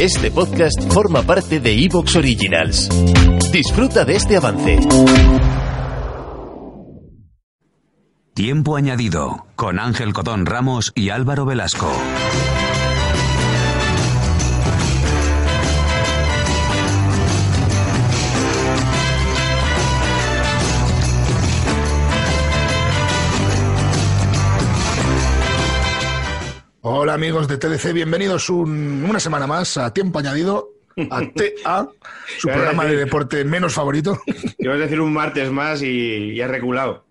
Este podcast forma parte de Evox Originals. Disfruta de este avance. Tiempo añadido con Ángel Codón Ramos y Álvaro Velasco. Hola amigos de TDC, bienvenidos un- una semana más a Tiempo Añadido, a TA, su programa de deporte menos favorito. Ibas a decir un martes más y, y has reculado.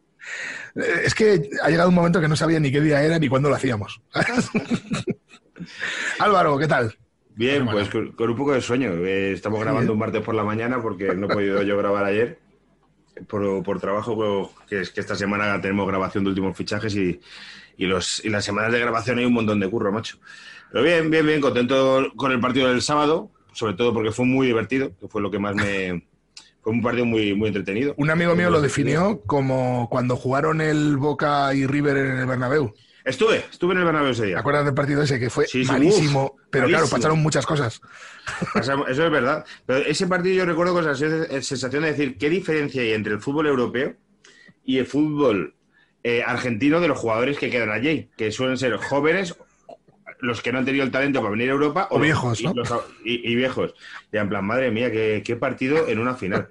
Eh, Es que ha llegado un momento que no sabía ni qué día era ni cuándo lo hacíamos. Álvaro, ¿qué tal? Bien, pues con, con un poco de sueño. Eh, estamos grabando un martes por la mañana porque no he podido yo grabar ayer por, por trabajo, que es que esta semana tenemos grabación de últimos fichajes y, y, los, y las semanas de grabación hay un montón de curro, macho. Pero bien, bien, bien, contento con el partido del sábado, sobre todo porque fue muy divertido, que fue lo que más me... Fue un partido muy, muy entretenido. Un amigo mío lo definió como cuando jugaron el Boca y River en el Bernabéu. Estuve, estuve en el Bernabéu ese ¿Te día. acuerdas del partido ese? Que fue Sí, sí, malísimo, uf, pero claro, pasaron muchas cosas. Eso es verdad. Pero ese partido yo recuerdo con sen- sensación de decir qué diferencia hay entre el fútbol europeo y el fútbol eh, argentino de los jugadores que quedan allí, que suelen ser jóvenes, los que no han tenido el talento para venir a Europa, O viejos, y, los- y- y viejos. Y en plan, madre mía, qué, qué partido en una final.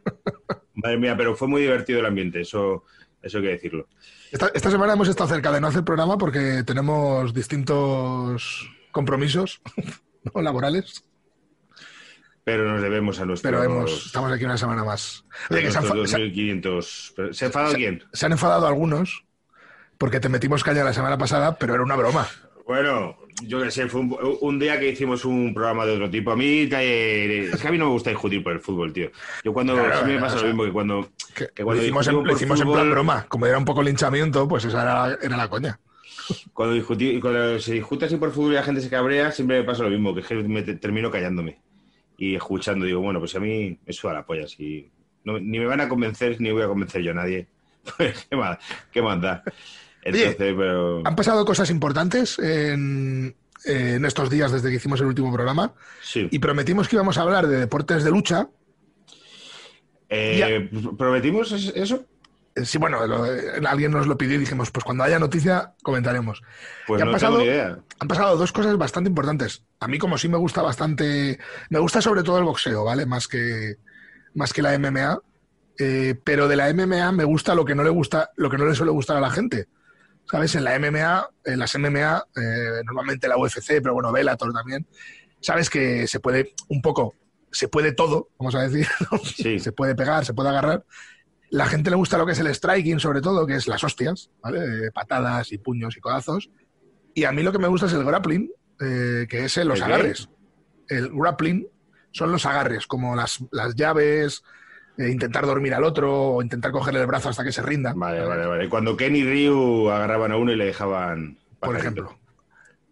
madre mía, pero fue muy divertido el ambiente, eso, eso hay que decirlo. Esta, esta semana hemos estado cerca de no hacer programa porque tenemos distintos compromisos ¿no? laborales, Pero nos debemos a nuestros, pero hemos, estamos aquí una semana más. a Oye, que se han, nuestros fa- se- 2.500. Pero, ¿Se ha enfadado quién? se han enfadado algunos porque te metimos caña la semana pasada, pero era una broma. Bueno, yo qué sé, fue un, un día que hicimos un programa de otro tipo. A mí, eh, es que a mí no me gusta discutir por el fútbol, tío. Yo cuando, Claro, mí me pasa o lo sea, mismo que cuando... Que Que lo cuando hicimos, en, lo hicimos en plan fútbol- broma. Como era un poco linchamiento, pues esa era, era la coña. Cuando, discutí, cuando se discute así por fútbol y la gente se cabrea, siempre me pasa lo mismo, que es que me te- termino callándome y escuchando. Digo, bueno, pues a mí me suda la polla. Si no- ni me van a convencer, ni voy a convencer yo a nadie. Pues, ¿Qué más, qué más da? Entonces, pero... Han pasado cosas importantes en, en estos días desde que hicimos el último programa Sí. y prometimos que íbamos a hablar de deportes de lucha. Eh, ¿Prometimos es- eso? Eh, Sí, bueno, lo- eh, alguien nos lo pidió y dijimos, pues cuando haya noticia comentaremos. Pues Y han no pasado- tengo ni idea. Han pasado dos cosas bastante importantes. A mí, como sí me gusta bastante, me gusta sobre todo el boxeo, ¿vale? Más que, más que la MMA. Eh, pero de la MMA me gusta lo que no le gusta, lo que no le suele gustar a la gente. ¿Sabes? En la MMA, en las MMA, eh, normalmente la UFC, pero bueno, Bellator también, sabes que se puede un poco, se puede todo, vamos a decir, ¿no? Sí. se puede pegar, se puede agarrar. La gente le gusta lo que es el striking, sobre todo, que es las hostias, ¿vale? Eh, patadas y puños y codazos. Y a mí lo que me gusta es el grappling, eh, que es eh, los ¿El qué? agarres. El grappling son los agarres, como las, las llaves, eh, intentar dormir al otro o intentar cogerle el brazo hasta que se rinda. Vale, vale, vale. Cuando Ken y Ryu agarraban a uno y le dejaban. Por ejemplo.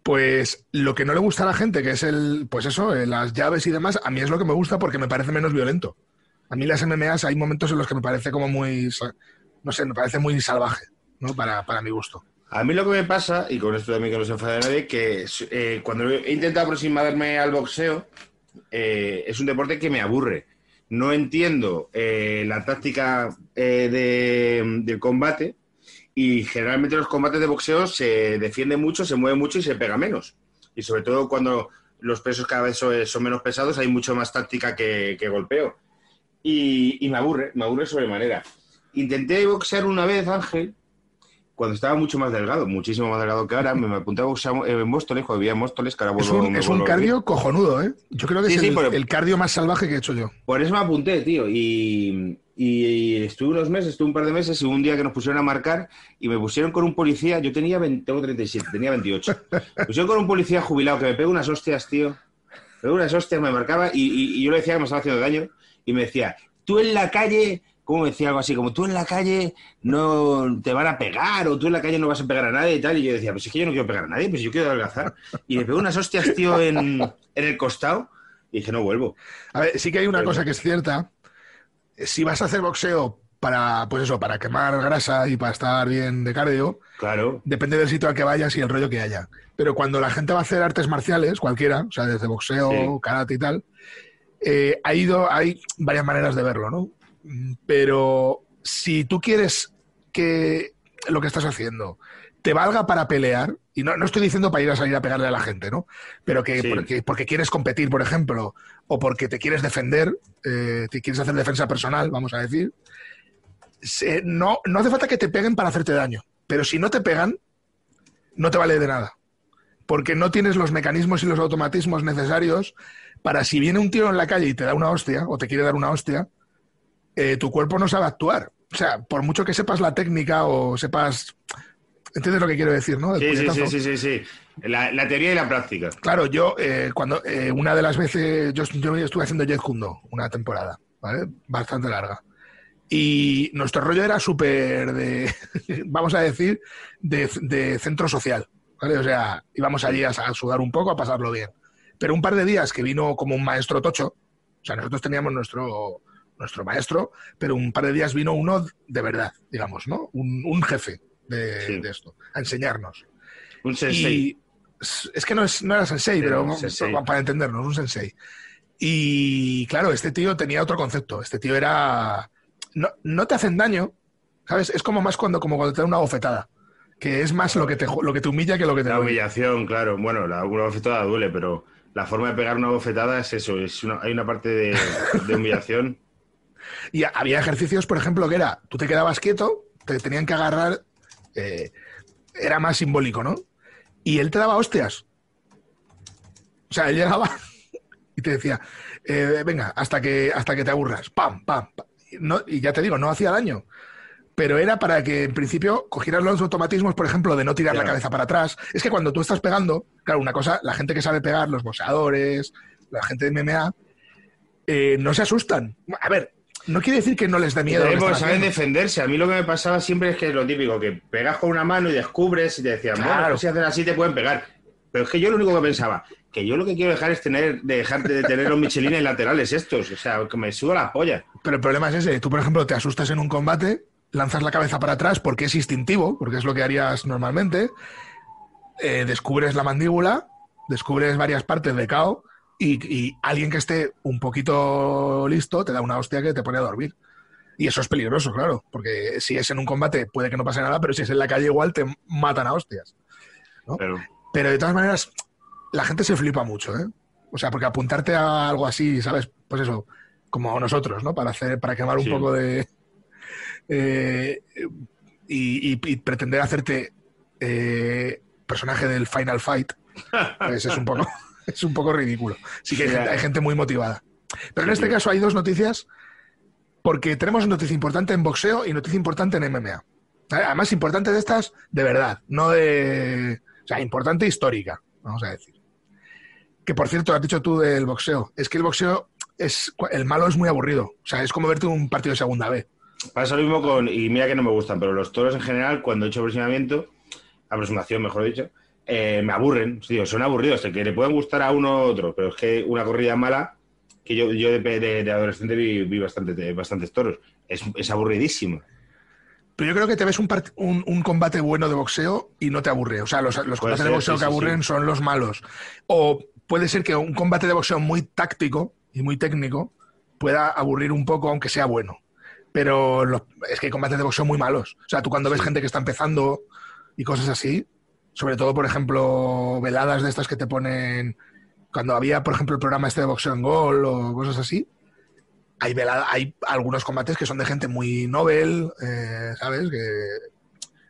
Pues lo que no le gusta a la gente, que es el, pues eso, eh, las llaves y demás, a mí es lo que me gusta porque me parece menos violento. A mí las MMAs hay momentos en los que me parece como muy, no sé, me parece muy salvaje, ¿no? Para, para mi gusto. A mí lo que me pasa, y con esto también que no se enfade nadie, que eh, cuando he intentado aproximarme al boxeo, eh, es un deporte que me aburre. No entiendo eh, la táctica eh, de- del combate y generalmente los combates de boxeo se defiende mucho, se mueve mucho y se pega menos. Y sobre todo cuando los pesos cada vez son, son menos pesados, hay mucho más táctica que, que golpeo. Y, y me aburre, me aburre sobremanera. Intenté boxear una vez, Ángel, cuando estaba mucho más delgado, muchísimo más delgado que ahora, me, me apunté a boxear en Móstoles, cuando vivía en Móstoles, que ahora Es un, es un cardio cojonudo, ¿eh? Yo creo que Sí, es sí, el, por- el cardio más salvaje que he hecho yo. Por eso me apunté, tío. Y, y estuve unos meses, estuve un par de meses y un día que nos pusieron a marcar y me pusieron con un policía. Yo tenía 20, tengo 37, tenía 28. Me pusieron con un policía jubilado que me pegó unas hostias, tío. Me pegó unas hostias, me marcaba y- y yo le decía que me estaba haciendo daño y me decía, tú en la calle. ¿Cómo decía algo así? Como tú en la calle no te van a pegar o tú en la calle no vas a pegar a nadie y tal. Y yo decía, pues es que yo no quiero pegar a nadie, pues yo quiero adelgazar. Y me pegó unas hostias, tío, en, en el costado y dije, no vuelvo. A ver, sí que hay una Pero- cosa que es cierta. Si vas a hacer boxeo para, pues eso, para quemar grasa y para estar bien de cardio, Claro. depende del sitio al que vayas y el rollo que haya. Pero cuando la gente va a hacer artes marciales, cualquiera, o sea, desde boxeo, Sí. karate y tal, eh, ha ido, hay varias maneras de verlo, ¿no? Mm, Pero si tú quieres que lo que estás haciendo te valga para pelear, y no, no estoy diciendo para ir a salir a pegarle a la gente, ¿no? Pero que Sí. porque, porque quieres competir, por ejemplo, o porque te quieres defender, eh, te quieres hacer defensa personal, vamos a decir, se- no, no hace falta que te peguen para hacerte daño. Pero si no te pegan, no te vale de nada. Porque no tienes los mecanismos y los automatismos necesarios para si viene un tío en la calle y te da una hostia, o te quiere dar una hostia, eh, tu cuerpo no sabe actuar. O sea, por mucho que sepas la técnica o sepas... ¿Entiendes lo que quiero decir, no? Sí, sí, sí, sí, sí, sí. La, la teoría y la práctica. Claro, yo eh, cuando eh, una de las veces yo, yo estuve haciendo Jet Kundo una temporada, ¿vale? Bastante larga. Y nuestro rollo era súper de, vamos a decir, de, de centro social, ¿vale? O sea, íbamos allí a, a sudar un poco, a pasarlo bien. Pero un par de días que vino como un maestro tocho, o sea, nosotros teníamos nuestro, nuestro maestro, pero un par de días vino uno de verdad, digamos, ¿no? Un, un jefe de, Sí. de esto, a enseñarnos. Un sensei. Y es que no, es, no era sensei, Era pero sensei. para entendernos, un sensei. Y claro, este tío tenía otro concepto. Este tío era. No, no te hacen daño, ¿sabes? Es como más cuando, como cuando te dan una bofetada. Que es más lo que te, lo que te humilla que lo que te La duele. humillación, claro. Bueno, la, una bofetada duele, pero la forma de pegar una bofetada es eso. Es una- hay una parte de, de humillación. Y había ejercicios, por ejemplo, que era, tú te quedabas quieto, te tenían que agarrar, eh, era más simbólico, ¿no? Y él te daba hostias. O sea, él llegaba y te decía, eh, venga, hasta que, hasta que te aburras, pam, pam, pam. Y No, y ya te digo, no hacía daño. Pero era para que en principio cogieras los automatismos, por ejemplo, de no tirar la cabeza para atrás. Es que cuando tú estás pegando, claro, una cosa, la gente que sabe pegar, los boxeadores, la gente de MMA, eh, no se asustan. A ver, no quiere decir que no les dé miedo. porque están saben haciendo. defenderse. A mí lo que me pasaba siempre es que lo típico, que pegas con una mano y descubres y te decían, bueno, Claro. es que si hacen así te pueden pegar. Pero es que yo lo único que pensaba, que yo lo que quiero dejar es tener, dejarte de tener los michelines laterales estos. O sea, que me suda la polla. Pero el problema es ese. Tú, por ejemplo, te asustas en un combate, lanzas la cabeza para atrás porque es instintivo, porque es lo que harías normalmente. eh, descubres la mandíbula, descubres varias partes de KO y, y alguien que esté un poquito listo te da una hostia que te pone a dormir. Y eso es peligroso, claro, porque si es en un combate puede que no pase nada, pero si es en la calle igual te matan a hostias. Pero Pero de todas maneras, la gente se flipa mucho, ¿eh? O sea, porque apuntarte a algo así, ¿sabes? Pues eso, como nosotros, ¿no? Para hacer, para quemar un Sí. poco de. eh, y, y- y pretender hacerte eh, personaje del Final Fight, pues es un poco, es un poco ridículo. Sí que hay, gente, ya. hay gente muy motivada. Pero en este caso hay dos noticias, porque tenemos noticia importante en boxeo y noticia importante en MMA. Además, importante de estas, de verdad, no de. O sea, importante histórica, vamos a decir. Que por cierto, has dicho tú del boxeo. Es que el boxeo, es el malo es muy aburrido. O sea, es como verte un partido de segunda B. pasa lo mismo con, y mira que no me gustan, pero los toros en general, cuando he hecho aproximamiento, aproximación mejor dicho, eh, me aburren. Digo, son aburridos, que le pueden gustar a uno u otro, pero es que una corrida mala, que yo, yo de, de- de adolescente vi, vi bastante, bastantes toros, es, es aburridísimo. Pero yo creo que te ves un, un, un combate bueno de boxeo y no te aburre. O sea, los, los combates ser, de boxeo sí, que aburren sí. son los malos. O puede ser que un combate de boxeo muy táctico y muy técnico pueda aburrir un poco, aunque sea bueno. Pero los- es que hay combates de boxeo muy malos. O sea, tú cuando ves gente que está empezando y cosas así, sobre todo, por ejemplo, veladas de estas que te ponen. Cuando había, por ejemplo, el programa este de boxeo en gol o cosas así, hay, velada, hay algunos combates que son de gente muy novel, eh, ¿sabes? Que,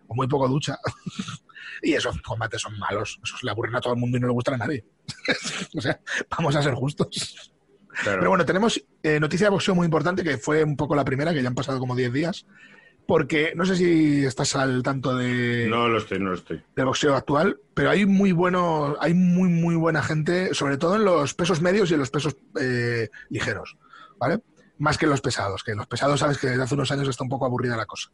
o muy poco ducha. y esos combates son malos. Esos le aburren a todo el mundo y no le gustan a nadie. o sea, vamos a ser justos. Claro. Pero bueno, tenemos eh, noticia de boxeo muy importante, que fue un poco la primera, que ya han pasado como 10 días. Porque no sé si estás al tanto de, no lo estoy, no lo estoy. del boxeo actual, pero hay muy bueno, hay muy muy buena gente, sobre todo en los pesos medios y en los pesos eh, ligeros, ¿vale? Más que en los pesados, que en los pesados sabes que desde hace unos años está un poco aburrida la cosa.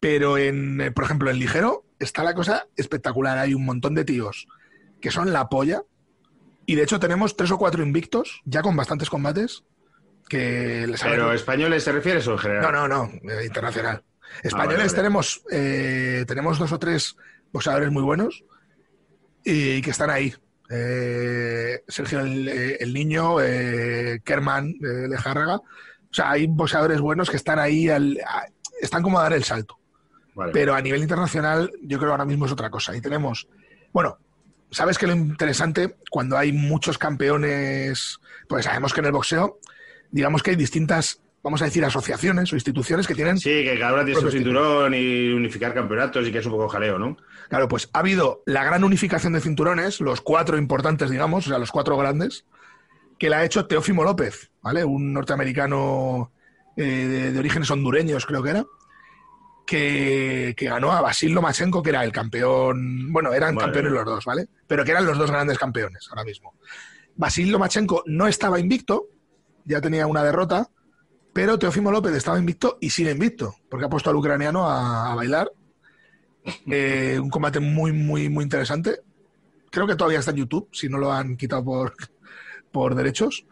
Pero en, eh, por ejemplo, en ligero está la cosa espectacular. Hay un montón de tíos que son la polla. Y de hecho tenemos tres o cuatro invictos, ya con bastantes combates, Que les ¿Pero españoles te refieres o en general? No, no, no, eh, internacional. Españoles vale, vale. tenemos eh, tenemos dos o tres boxeadores muy buenos y que están ahí. Eh, Sergio el, el Niño, eh, Kerman Lejárraga. O sea, hay boxeadores buenos que están ahí, al- a- están como a dar el salto. Vale. Pero a nivel internacional, yo creo que ahora mismo es otra cosa. Y tenemos, bueno, sabes que lo interesante cuando hay muchos campeones, pues sabemos que en el boxeo, digamos que hay distintas, vamos a decir, asociaciones o instituciones que tienen Sí, que cada uno tiene su cinturón y unificar campeonatos y que es un poco jaleo, ¿no? Claro, pues ha habido la gran unificación de cinturones, los cuatro importantes, digamos, o sea, los cuatro grandes, que la ha hecho Teófimo López, ¿vale? Un norteamericano eh, de, de orígenes hondureños, creo que era, que, que ganó a Basil Lomachenko, que era el campeón, bueno, eran Vale. campeones los dos, ¿vale? Pero que eran los dos grandes campeones ahora mismo. Basil Lomachenko no estaba invicto, ya tenía una derrota, pero Teófimo López estaba invicto y sigue invicto, porque ha puesto al ucraniano a, bailar. Eh, un combate muy, muy, muy interesante. Creo que todavía está en YouTube, si no lo han quitado por, por derechos.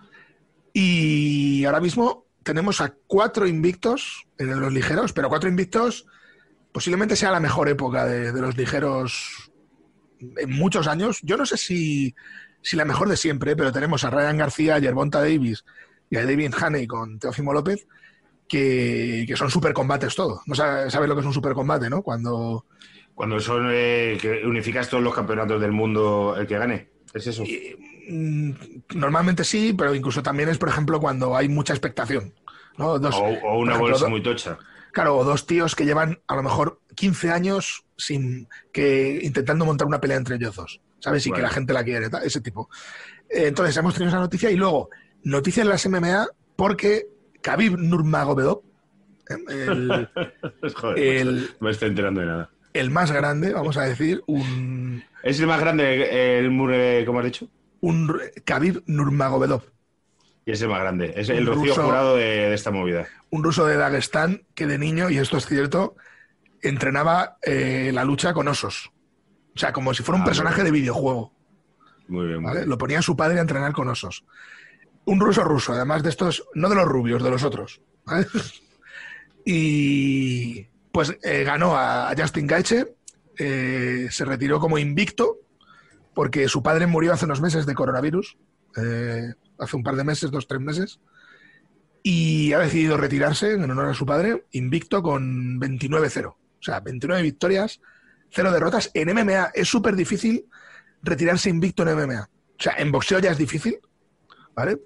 Y ahora mismo tenemos a cuatro invictos en los ligeros, pero cuatro invictos posiblemente sea la mejor época de, los ligeros en muchos años. Yo no sé si, si la mejor de siempre, pero tenemos a Ryan García, Yerbonta Davis y a David Haney con Teófimo López, que, que son super combates todo. No sabes, sabes lo que es un super combate, ¿no? Cuando Cuando son eh, que unificas todos los campeonatos del mundo, el que gane. Es eso. Y, mm, normalmente sí, pero incluso también es, por ejemplo, cuando hay mucha expectación. ¿no? Dos, O, una ejemplo, bolsa muy tocha. Claro, o dos tíos que llevan a lo mejor 15 años sin que intentando montar una pelea entre ellos dos, ¿sabes? Y que la gente la quiere, ese tipo. Eh, Entonces hemos tenido esa noticia y luego noticia en las MMA porque Khabib Nurmagomedov, el, Joder, El- macho, no me estoy enterando de nada. el más grande, vamos a decir, un, ¿Es el más grande el Murre, como has dicho? un Khabib Nurmagomedov, Y es el más grande. Es el rocío ruso. jurado de, de esta movida. un ruso de Dagestán que de niño, y esto es cierto, entrenaba eh, la lucha con osos. O sea, como si fuera un Ah, personaje muy de videojuego. Muy bien, muy ¿vale? bien. Lo ponía su padre a entrenar con osos. Un ruso ruso, además de estos, no de los rubios, de los otros. Y pues eh, ganó a, a Justin Gaethje, eh, se retiró como invicto, porque su padre murió hace unos meses de coronavirus, eh, hace un par de meses, dos, tres meses, y ha decidido retirarse en honor a su padre, invicto con 29-0. O sea, 29 victorias, 0 derrotas. En MMA es súper difícil retirarse invicto en MMA. O sea, en boxeo ya es difícil, ¿vale?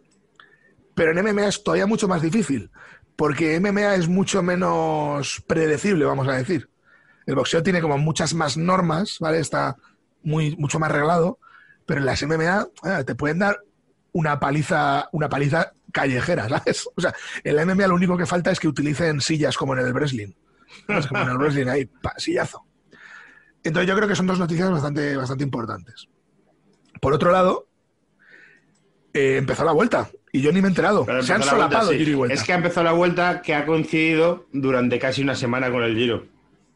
Pero en MMA es todavía mucho más difícil, porque MMA es mucho menos predecible, vamos a decir. El boxeo tiene como muchas más normas, ¿vale? Está muy, mucho más reglado, pero en las MMA eh, te pueden dar una paliza, una paliza callejera, ¿sabes? O sea, en la MMA lo único que falta es que utilicen sillas como en el wrestling. Como en el wrestling ahí, sillazo. Entonces yo creo que son dos noticias bastante, bastante importantes. Por otro lado, eh, empezó la vuelta y yo ni me he enterado. Pero Se han vuelta, solapado sí. giro y vuelta. Es que ha empezado la vuelta que ha coincidido durante casi una semana con el Giro.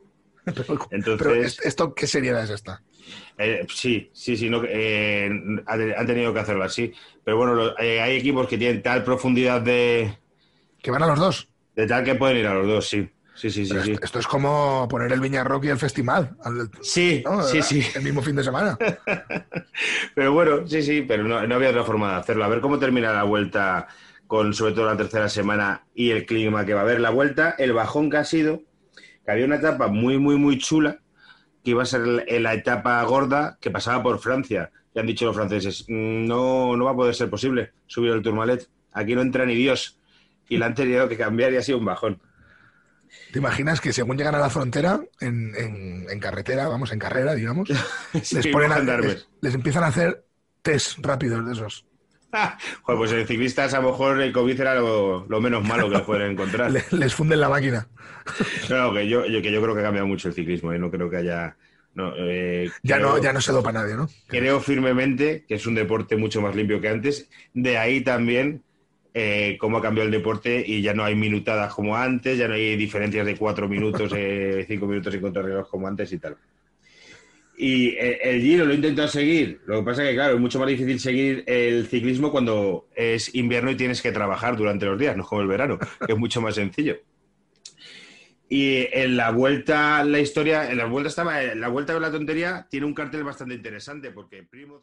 pero, Entonces- pero ¿est- ¿esto qué seriedad es esta? Eh, sí, sí, sí, no, eh, han tenido que hacerlo así. Pero bueno, eh, hay equipos que tienen tal profundidad de, Que van a los dos. de tal que pueden ir a los dos, sí. Sí, sí, sí. Esto, es como poner el Viñarrock y el festival. al- sí, ¿no? sí, sí. El mismo fin de semana. Pero bueno, sí, sí, pero no, no había otra forma de hacerlo. A ver cómo termina la vuelta con sobre todo la tercera semana y el clima que va a haber. La vuelta, el bajón que ha sido, que había una etapa muy, muy, muy chula, que iba a ser la- etapa gorda que pasaba por Francia. Y han dicho los franceses, "Mm, no, no va a poder ser posible subir el Tourmalet. Aquí no entra ni Dios. Y la han tenido que cambiar y ha sido un bajón. ¿Te imaginas que según llegan a la frontera, en, en- en carretera, vamos, en carrera, digamos, Sí, les, ponen a- les, les empiezan a hacer test rápidos de esos? Joder, pues en ciclistas a lo mejor el COVID era lo, lo menos malo que pueden encontrar. Le- les funden la máquina. No, que yo, yo- que yo creo que ha cambiado mucho el ciclismo y no creo que haya. No, eh, Ya creo, no, ya no se dopa nadie, ¿no? creo firmemente que es un deporte mucho más limpio que antes. De ahí también eh, cómo ha cambiado el deporte y ya no hay minutadas como antes, ya no hay diferencias de cuatro minutos, eh, cinco minutos en contrarreloj como antes y tal. Y eh, el Giro lo he intentado seguir. Lo que pasa es que, claro, es mucho más difícil seguir el ciclismo cuando es invierno y tienes que trabajar durante los días, no como el verano, que es mucho más sencillo. Y en la vuelta, la historia, en la vuelta estaba, en la vuelta de la tontería tiene un cartel bastante interesante porque Primo.